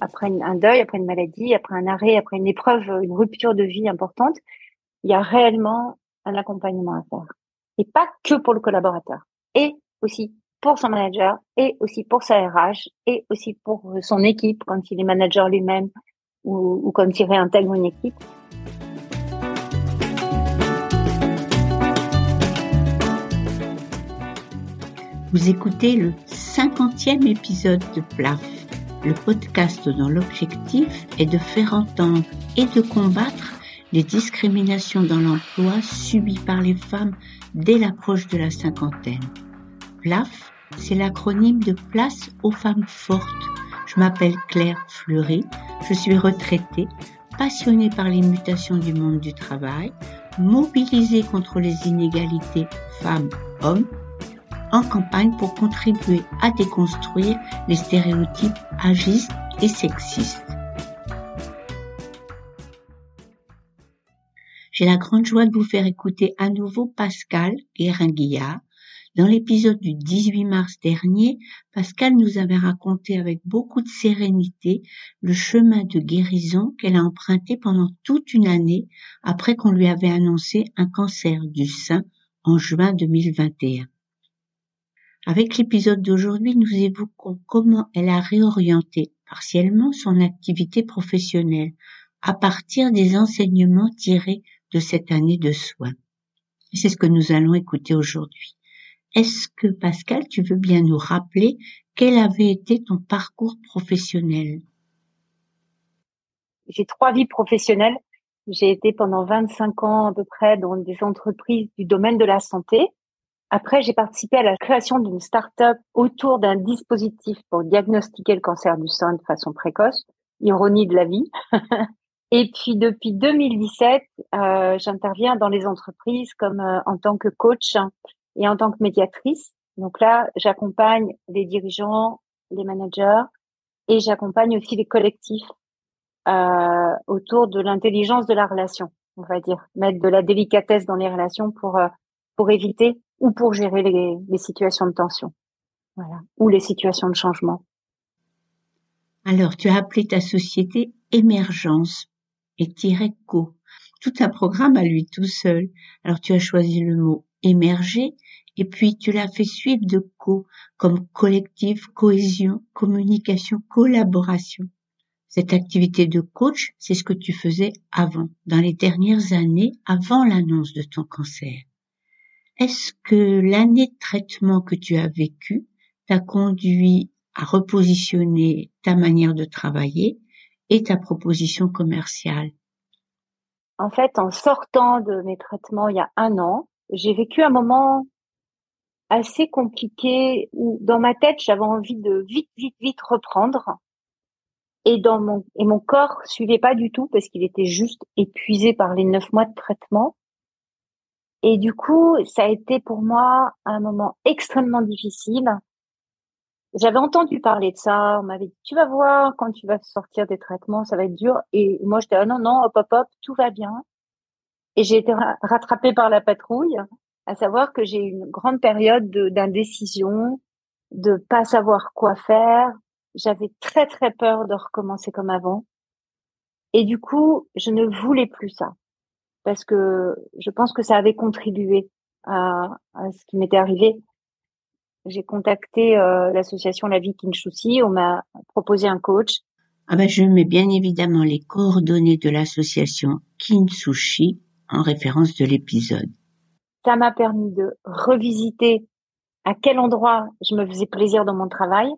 Après un deuil, après une maladie, après un arrêt, après une épreuve, une rupture de vie importante, il y a réellement un accompagnement à faire. Et pas que pour le collaborateur, et aussi pour son manager, et aussi pour sa RH, et aussi pour son équipe quand il est manager lui-même ou, quand il réintègre une équipe. Vous écoutez le cinquantième épisode de PLAF, le podcast dont l'objectif est de faire entendre et de combattre les discriminations dans l'emploi subies par les femmes dès l'approche de la cinquantaine. PLAF, c'est l'acronyme de Place aux femmes fortes. Je m'appelle Claire Fleury, je suis retraitée, passionnée par les mutations du monde du travail, mobilisée contre les inégalités femmes-hommes en campagne pour contribuer à déconstruire les stéréotypes agistes et sexistes. J'ai la grande joie de vous faire écouter à nouveau Pascal Guérin-Guillard. Dans l'épisode du 18 mars dernier, Pascal nous avait raconté avec beaucoup de sérénité le chemin de guérison qu'elle a emprunté pendant toute une année après qu'on lui avait annoncé un cancer du sein en juin 2021. Avec l'épisode d'aujourd'hui, nous évoquons comment elle a réorienté partiellement son activité professionnelle à partir des enseignements tirés de cette année de soins. C'est ce que nous allons écouter aujourd'hui. Est-ce que Pascal, tu veux bien nous rappeler quel avait été ton parcours professionnel? J'ai trois vies professionnelles. J'ai été pendant 25 ans à peu près dans des entreprises du domaine de la santé, après, j'ai participé à la création d'une start-up autour d'un dispositif pour diagnostiquer le cancer du sein de façon précoce. Ironie de la vie. et puis depuis 2017, euh, j'interviens dans les entreprises comme euh, en tant que coach et en tant que médiatrice. Donc là, j'accompagne les dirigeants, les managers et j'accompagne aussi les collectifs euh, autour de l'intelligence de la relation, on va dire, mettre de la délicatesse dans les relations pour euh, pour éviter ou pour gérer les, situations de tension, voilà, ou les situations de changement. Alors, tu as appelé ta société Émergence et co. Tout un programme à lui tout seul. Alors, tu as choisi le mot émerger et puis tu l'as fait suivre de co comme collectif, cohésion, communication, collaboration. Cette activité de coach, c'est ce que tu faisais avant, dans les dernières années, avant l'annonce de ton cancer. Est-ce que l'année de traitement que tu as vécue t'a conduit à repositionner ta manière de travailler et ta proposition commerciale? En fait, en sortant de mes traitements il y a un an, j'ai vécu un moment assez compliqué où dans ma tête j'avais envie de vite vite vite reprendre. Et dans mon et mon corps suivait pas du tout parce qu'il était juste épuisé par les neuf mois de traitement et du coup, ça a été pour moi un moment extrêmement difficile. J'avais entendu parler de ça, on m'avait dit, tu vas voir, quand tu vas sortir des traitements, ça va être dur. Et moi, j'étais, ah non, non, hop, hop, hop, tout va bien. Et j'ai été rattrapée par la patrouille, à savoir que j'ai eu une grande période d'indécision, de pas savoir quoi faire. J'avais très, très peur de recommencer comme avant. Et du coup, je ne voulais plus ça parce que je pense que ça avait contribué à, ce qui m'était arrivé. J'ai contacté euh, l'association La Vie Kinshusi, on m'a proposé un coach. Ah ben, je mets bien évidemment les coordonnées de l'association Kinsushi en référence de l'épisode. Ça m'a permis de revisiter à quel endroit je me faisais plaisir dans mon travail.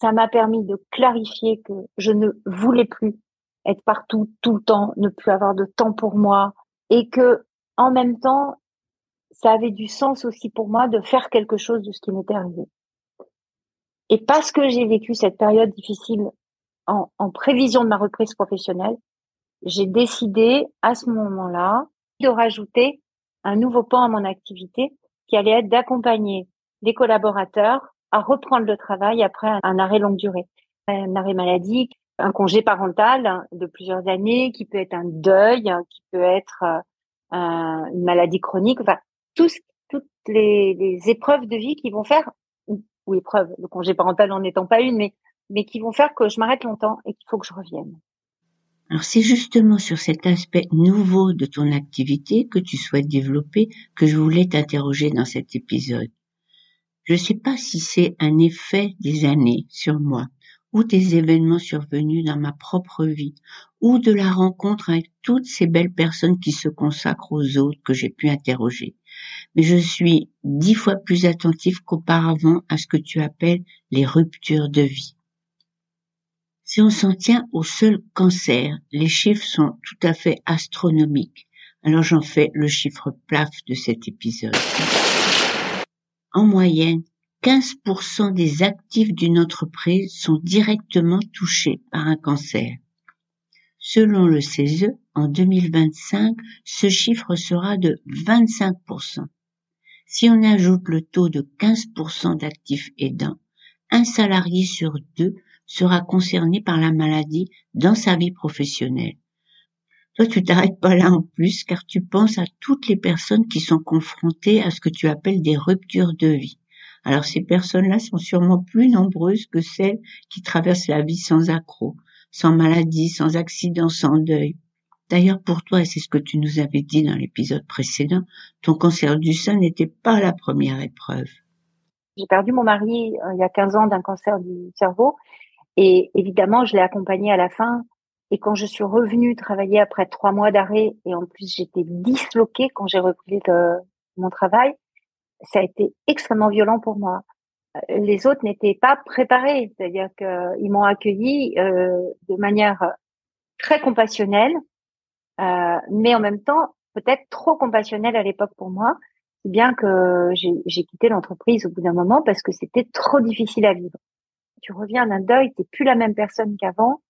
Ça m'a permis de clarifier que je ne voulais plus être partout tout le temps, ne plus avoir de temps pour moi, et que en même temps, ça avait du sens aussi pour moi de faire quelque chose de ce qui m'était arrivé. Et parce que j'ai vécu cette période difficile en, en prévision de ma reprise professionnelle, j'ai décidé à ce moment-là de rajouter un nouveau pan à mon activité qui allait être d'accompagner les collaborateurs à reprendre le travail après un arrêt longue durée, un arrêt maladie, un congé parental de plusieurs années, qui peut être un deuil, qui peut être euh, une maladie chronique, enfin tout ce, toutes les, épreuves de vie qui vont faire, ou, ou épreuves, le congé parental n'en étant pas une, mais, mais qui vont faire que je m'arrête longtemps et qu'il faut que je revienne. Alors c'est justement sur cet aspect nouveau de ton activité que tu souhaites développer que je voulais t'interroger dans cet épisode. Je ne sais pas si c'est un effet des années sur moi, ou des événements survenus dans ma propre vie, ou de la rencontre avec toutes ces belles personnes qui se consacrent aux autres que j'ai pu interroger. Mais je suis dix fois plus attentif qu'auparavant à ce que tu appelles les ruptures de vie. Si on s'en tient au seul cancer, les chiffres sont tout à fait astronomiques. Alors j'en fais le chiffre plaf de cet épisode. En moyenne, 15% des actifs d'une entreprise sont directement touchés par un cancer. Selon le CESE, en 2025, ce chiffre sera de 25%. Si on ajoute le taux de 15% d'actifs aidants, un salarié sur deux sera concerné par la maladie dans sa vie professionnelle. Toi, tu t'arrêtes pas là en plus car tu penses à toutes les personnes qui sont confrontées à ce que tu appelles des ruptures de vie. Alors ces personnes-là sont sûrement plus nombreuses que celles qui traversent la vie sans accroc, sans maladie, sans accident, sans deuil. D'ailleurs, pour toi, et c'est ce que tu nous avais dit dans l'épisode précédent, ton cancer du sein n'était pas la première épreuve. J'ai perdu mon mari euh, il y a 15 ans d'un cancer du cerveau et évidemment, je l'ai accompagné à la fin. Et quand je suis revenue travailler après trois mois d'arrêt et en plus j'étais disloquée quand j'ai repris mon travail, ça a été extrêmement violent pour moi. Euh, les autres n'étaient pas préparés, c'est-à-dire qu'ils m'ont accueilli euh, de manière très compassionnelle, euh, mais en même temps peut-être trop compassionnelle à l'époque pour moi, bien que j'ai quitté l'entreprise au bout d'un moment parce que c'était trop difficile à vivre. Tu reviens d'un deuil, t'es plus la même personne qu'avant.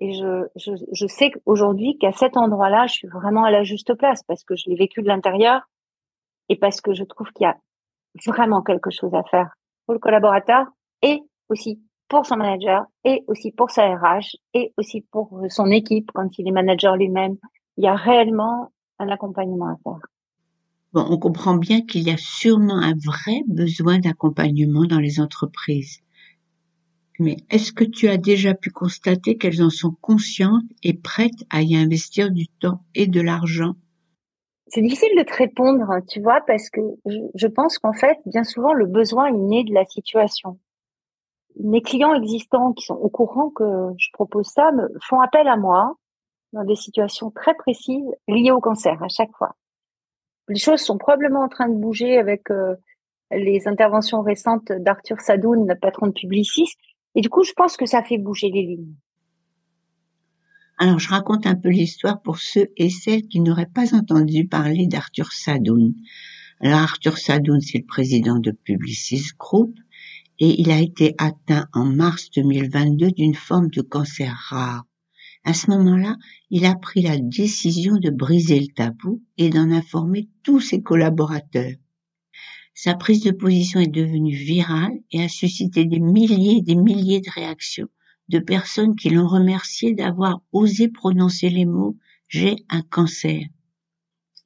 Et je, je, je sais aujourd'hui qu'à cet endroit-là, je suis vraiment à la juste place parce que je l'ai vécu de l'intérieur et parce que je trouve qu'il y a vraiment quelque chose à faire pour le collaborateur et aussi pour son manager et aussi pour sa RH et aussi pour son équipe quand il est manager lui-même. Il y a réellement un accompagnement à faire. Bon, on comprend bien qu'il y a sûrement un vrai besoin d'accompagnement dans les entreprises. Mais est-ce que tu as déjà pu constater qu'elles en sont conscientes et prêtes à y investir du temps et de l'argent? C'est difficile de te répondre, tu vois, parce que je, pense qu'en fait, bien souvent, le besoin est né de la situation. Mes clients existants qui sont au courant que je propose ça me font appel à moi dans des situations très précises liées au cancer à chaque fois. Les choses sont probablement en train de bouger avec euh, les interventions récentes d'Arthur Sadoun, patron de Publicis. Et du coup, je pense que ça fait bouger les lignes. Alors, je raconte un peu l'histoire pour ceux et celles qui n'auraient pas entendu parler d'Arthur Sadoun. Alors, Arthur Sadoun, c'est le président de Publicis Group et il a été atteint en mars 2022 d'une forme de cancer rare. À ce moment-là, il a pris la décision de briser le tabou et d'en informer tous ses collaborateurs. Sa prise de position est devenue virale et a suscité des milliers et des milliers de réactions de personnes qui l'ont remercié d'avoir osé prononcer les mots J'ai un cancer.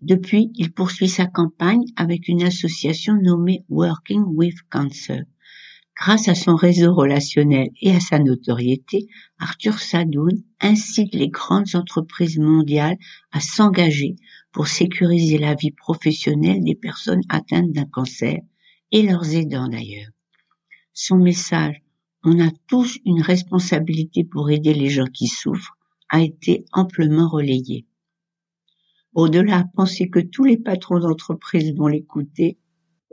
Depuis, il poursuit sa campagne avec une association nommée Working with Cancer. Grâce à son réseau relationnel et à sa notoriété, Arthur Sadoun incite les grandes entreprises mondiales à s'engager pour sécuriser la vie professionnelle des personnes atteintes d'un cancer et leurs aidants d'ailleurs. Son message on a tous une responsabilité pour aider les gens qui souffrent, a été amplement relayé. Au-delà, penser que tous les patrons d'entreprise vont l'écouter.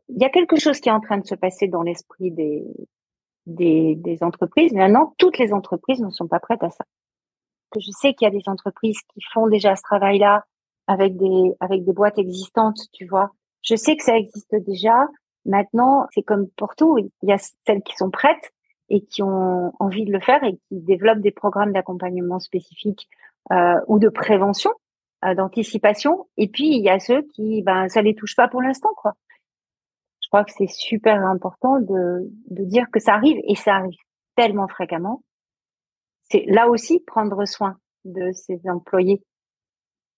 Il y a quelque chose qui est en train de se passer dans l'esprit des, des, des entreprises. Maintenant, toutes les entreprises ne sont pas prêtes à ça. Je sais qu'il y a des entreprises qui font déjà ce travail-là avec des, avec des boîtes existantes, tu vois. Je sais que ça existe déjà. Maintenant, c'est comme pour tout. Il y a celles qui sont prêtes et qui ont envie de le faire et qui développent des programmes d'accompagnement spécifiques euh, ou de prévention, euh, d'anticipation. Et puis il y a ceux qui, ben, ça les touche pas pour l'instant, quoi. Je crois que c'est super important de, de dire que ça arrive et ça arrive tellement fréquemment. C'est là aussi prendre soin de ses employés.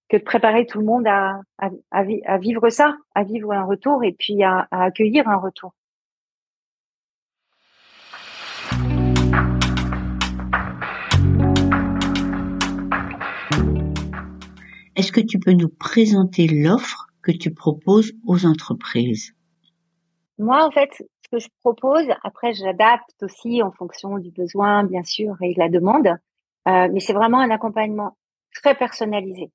que de préparer tout le monde à, à, à, vivre ça, à vivre un retour et puis à, à accueillir un retour. Est-ce que tu peux nous présenter l'offre que tu proposes aux entreprises? Moi, en fait, ce que je propose, après, j'adapte aussi en fonction du besoin, bien sûr, et de la demande, euh, mais c'est vraiment un accompagnement très personnalisé.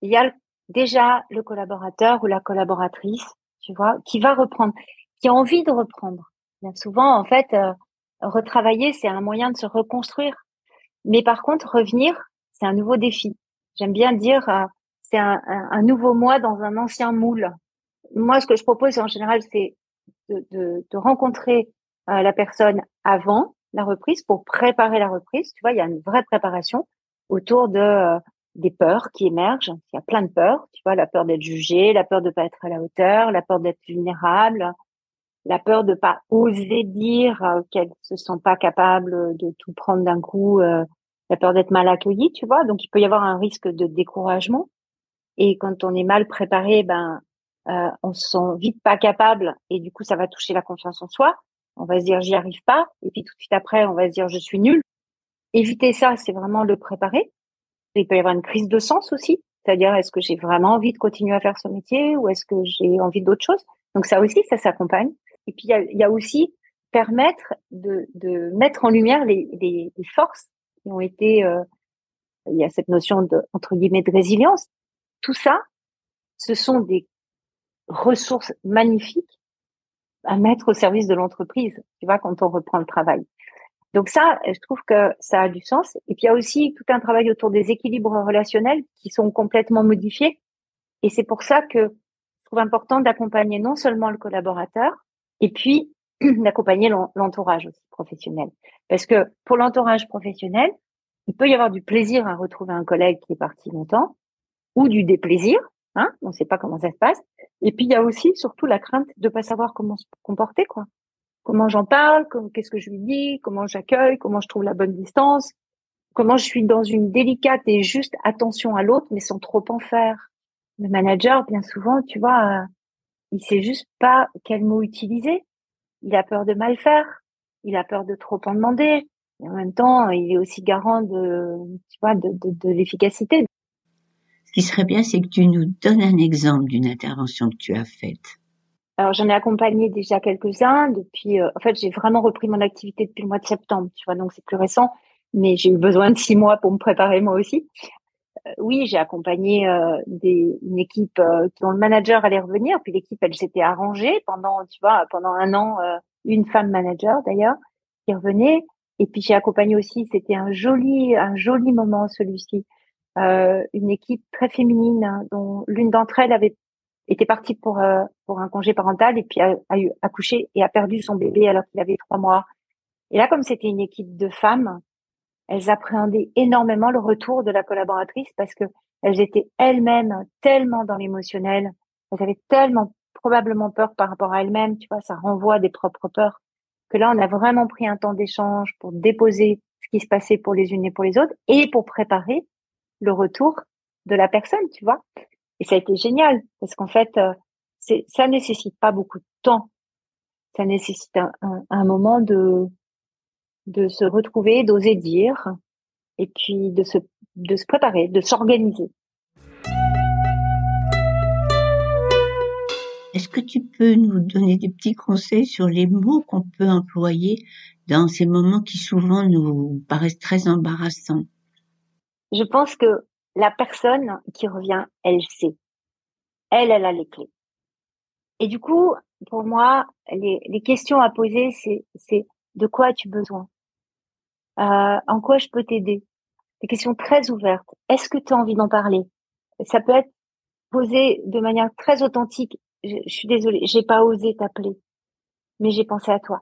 Il y a déjà le collaborateur ou la collaboratrice, tu vois, qui va reprendre, qui a envie de reprendre. Bien souvent, en fait, euh, retravailler, c'est un moyen de se reconstruire. Mais par contre, revenir, c'est un nouveau défi. J'aime bien dire, euh, c'est un, un, nouveau moi dans un ancien moule. Moi, ce que je propose en général, c'est de, de, de, rencontrer euh, la personne avant la reprise pour préparer la reprise. Tu vois, il y a une vraie préparation autour de euh, des peurs qui émergent. Il y a plein de peurs. Tu vois, la peur d'être jugé, la peur de pas être à la hauteur, la peur d'être vulnérable, la peur de pas oser dire qu'elle se sent pas capable de tout prendre d'un coup la peur d'être mal accueilli, tu vois. Donc il peut y avoir un risque de découragement. Et quand on est mal préparé, ben euh, on se sent vite pas capable et du coup ça va toucher la confiance en soi. On va se dire j'y arrive pas et puis tout de suite après on va se dire je suis nul. Éviter ça, c'est vraiment le préparer. Il peut y avoir une crise de sens aussi, c'est-à-dire est-ce que j'ai vraiment envie de continuer à faire ce métier ou est-ce que j'ai envie d'autre chose? Donc ça aussi, ça s'accompagne. Et puis il y a, y a, aussi permettre de, de mettre en lumière les, les, les forces qui ont été, euh, il y a cette notion de entre guillemets de résilience. Tout ça, ce sont des ressources magnifiques à mettre au service de l'entreprise. Tu vois, quand on reprend le travail. Donc ça, je trouve que ça a du sens. Et puis il y a aussi tout un travail autour des équilibres relationnels qui sont complètement modifiés. Et c'est pour ça que je trouve important d'accompagner non seulement le collaborateur, et puis d'accompagner l'entourage aussi professionnel. Parce que pour l'entourage professionnel, il peut y avoir du plaisir à retrouver un collègue qui est parti longtemps, ou du déplaisir, hein, on ne sait pas comment ça se passe. Et puis il y a aussi surtout la crainte de pas savoir comment se comporter, quoi. Comment j'en parle, qu'est-ce que je lui dis, comment j'accueille, comment je trouve la bonne distance, comment je suis dans une délicate et juste attention à l'autre, mais sans trop en faire. Le manager, bien souvent, tu vois, euh, il sait juste pas quel mot utiliser il a peur de mal faire, il a peur de trop en demander. Et en même temps, il est aussi garant de, tu vois, de, de, de l'efficacité. Ce qui serait bien, c'est que tu nous donnes un exemple d'une intervention que tu as faite. Alors j'en ai accompagné déjà quelques-uns depuis. Euh, en fait, j'ai vraiment repris mon activité depuis le mois de septembre, tu vois, donc c'est plus récent. Mais j'ai eu besoin de six mois pour me préparer moi aussi. Euh, oui, j'ai accompagné euh, des, une équipe euh, dont le manager allait revenir, puis l'équipe elle s'était arrangée pendant, tu vois, pendant un an, une femme manager d'ailleurs qui revenait. Et puis j'ai accompagné aussi, c'était un joli, un joli moment celui-ci, une équipe très féminine hein, dont l'une d'entre elles avait était partie pour pour un congé parental et puis a, a eu accouché et a perdu son bébé alors qu'il avait trois mois. Et là, comme c'était une équipe de femmes, elles appréhendaient énormément le retour de la collaboratrice parce que elles étaient elles-mêmes tellement dans l'émotionnel, elles avaient tellement probablement peur par rapport à elles-mêmes, tu vois, ça renvoie des propres peurs, que là, on a vraiment pris un temps d'échange pour déposer ce qui se passait pour les unes et pour les autres et pour préparer le retour de la personne, tu vois. Et ça a été génial parce qu'en fait, euh, c'est, ça nécessite pas beaucoup de temps. Ça nécessite un, un moment de, de se retrouver, d'oser dire, et puis de se, de se préparer, de s'organiser. Est-ce que tu peux nous donner des petits conseils sur les mots qu'on peut employer dans ces moments qui souvent nous paraissent très embarrassants? Je pense que la personne qui revient, elle sait. Elle, elle a les clés. Et du coup, pour moi, les, les questions à poser, c'est, c'est de quoi as-tu besoin? Euh, En quoi je peux t'aider? Des questions très ouvertes. Est-ce que tu as envie d'en parler? Ça peut être posé de manière très authentique. Je, suis désolée, j'ai pas osé t'appeler, mais j'ai pensé à toi.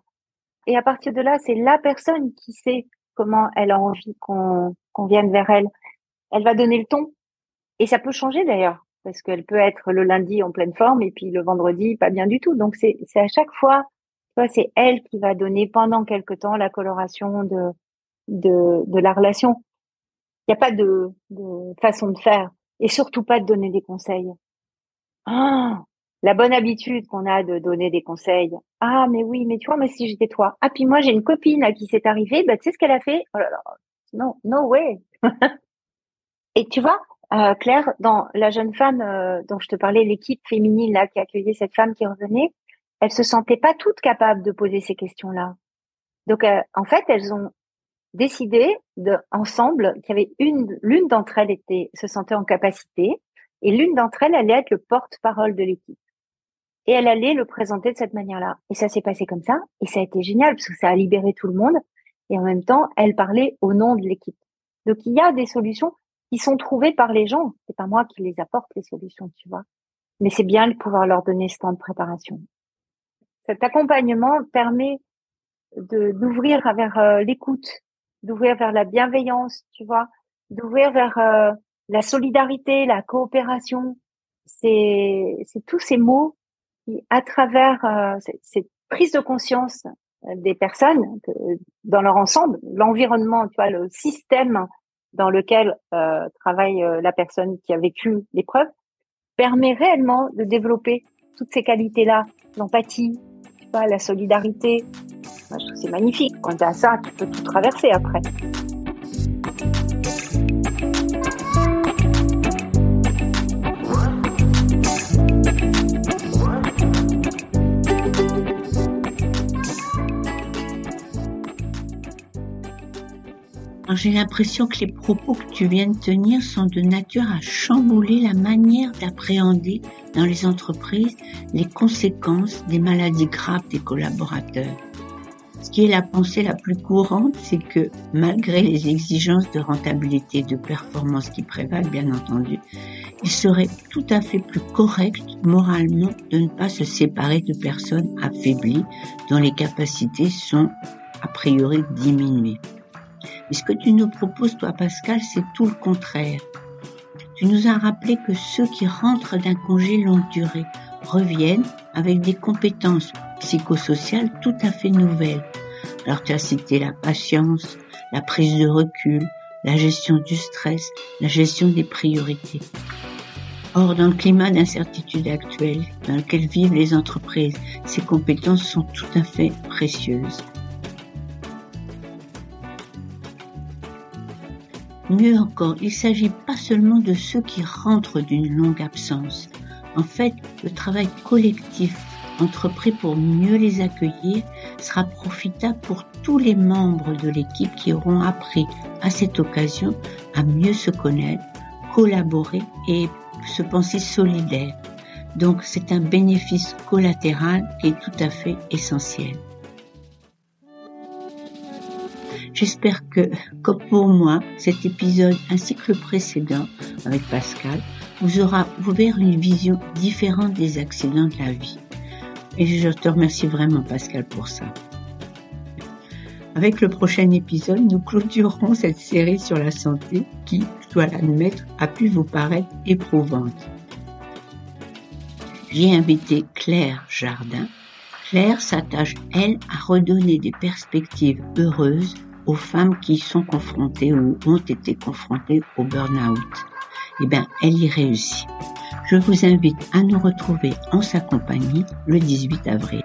Et à partir de là, c'est la personne qui sait comment elle a envie qu'on vienne vers elle. Elle va donner le ton. Et ça peut changer d'ailleurs, parce qu'elle peut être le lundi en pleine forme et puis le vendredi pas bien du tout. Donc c'est à chaque fois, c'est elle qui va donner pendant quelque temps la coloration de de, de la relation. Il n'y a pas de, de, façon de faire. et surtout pas de donner des conseils. Ah, la bonne habitude qu'on a de donner des conseils. Ah, mais oui, mais tu vois, mais si j'étais toi. Ah, puis moi, j'ai une copine à qui c'est arrivé, bah, tu sais ce qu'elle a fait? Oh là là, non, no way. et tu vois, euh, Claire, dans la jeune femme euh, dont je te parlais, l'équipe féminine là qui accueillait cette femme qui revenait, elle se sentait pas toutes capables de poser ces questions-là. Donc, euh, en fait, elles ont décidé de, ensemble qu'il y avait une, l'une d'entre elles était, se sentait en capacité et l'une d'entre elles allait être le porte-parole de l'équipe. Et elle allait le présenter de cette manière-là. Et ça s'est passé comme ça. Et ça a été génial parce que ça a libéré tout le monde. Et en même temps, elle parlait au nom de l'équipe. Donc, il y a des solutions qui sont trouvées par les gens. C'est pas moi qui les apporte, les solutions, tu vois. Mais c'est bien de pouvoir leur donner ce temps de préparation. Cet accompagnement permet de, d'ouvrir vers euh, l'écoute, d'ouvrir vers la bienveillance, tu vois, d'ouvrir vers euh, la solidarité, la coopération. C'est, tous ces mots qui, à travers euh, cette prise de conscience euh, des personnes dans leur ensemble, l'environnement, tu vois, le système dans lequel travaille la personne qui a vécu l'épreuve, permet réellement de développer toutes ces qualités-là, l'empathie, vois, la solidarité. C'est magnifique. Quand tu ça, tu peux tout traverser après. J'ai l'impression que les propos que tu viens de tenir sont de nature à chambouler la manière d'appréhender dans les entreprises les conséquences des maladies graves des collaborateurs. Ce qui est la pensée la plus courante, c'est que malgré les exigences de rentabilité et de performance qui prévalent, bien entendu, il serait tout à fait plus correct moralement de ne pas se séparer de personnes affaiblies dont les capacités sont a priori diminuées. Et ce que tu nous proposes, toi, Pascal, c'est tout le contraire. Tu nous as rappelé que ceux qui rentrent d'un congé longue durée reviennent avec des compétences psychosociales tout à fait nouvelles. Alors tu as cité la patience, la prise de recul, la gestion du stress, la gestion des priorités. Or, dans le climat d'incertitude actuel dans lequel vivent les entreprises, ces compétences sont tout à fait précieuses. Mieux encore, il s'agit pas seulement de ceux qui rentrent d'une longue absence. En fait, le travail collectif entrepris pour mieux les accueillir sera profitable pour tous les membres de l'équipe qui auront appris à cette occasion à mieux se connaître, collaborer et se penser solidaire. Donc c'est un bénéfice collatéral qui est tout à fait essentiel. J'espère que, comme pour moi, cet épisode ainsi que le précédent avec Pascal vous aura ouvert une vision différente des accidents de la vie. Et je te remercie vraiment Pascal pour ça. Avec le prochain épisode, nous clôturerons cette série sur la santé qui, je dois l'admettre, a pu vous paraître éprouvante. J'ai invité Claire Jardin. Claire s'attache, elle, à redonner des perspectives heureuses aux femmes qui sont confrontées ou ont été confrontées au burn-out. Eh bien, elle y réussit. Je vous invite à nous retrouver en sa compagnie le 18 avril.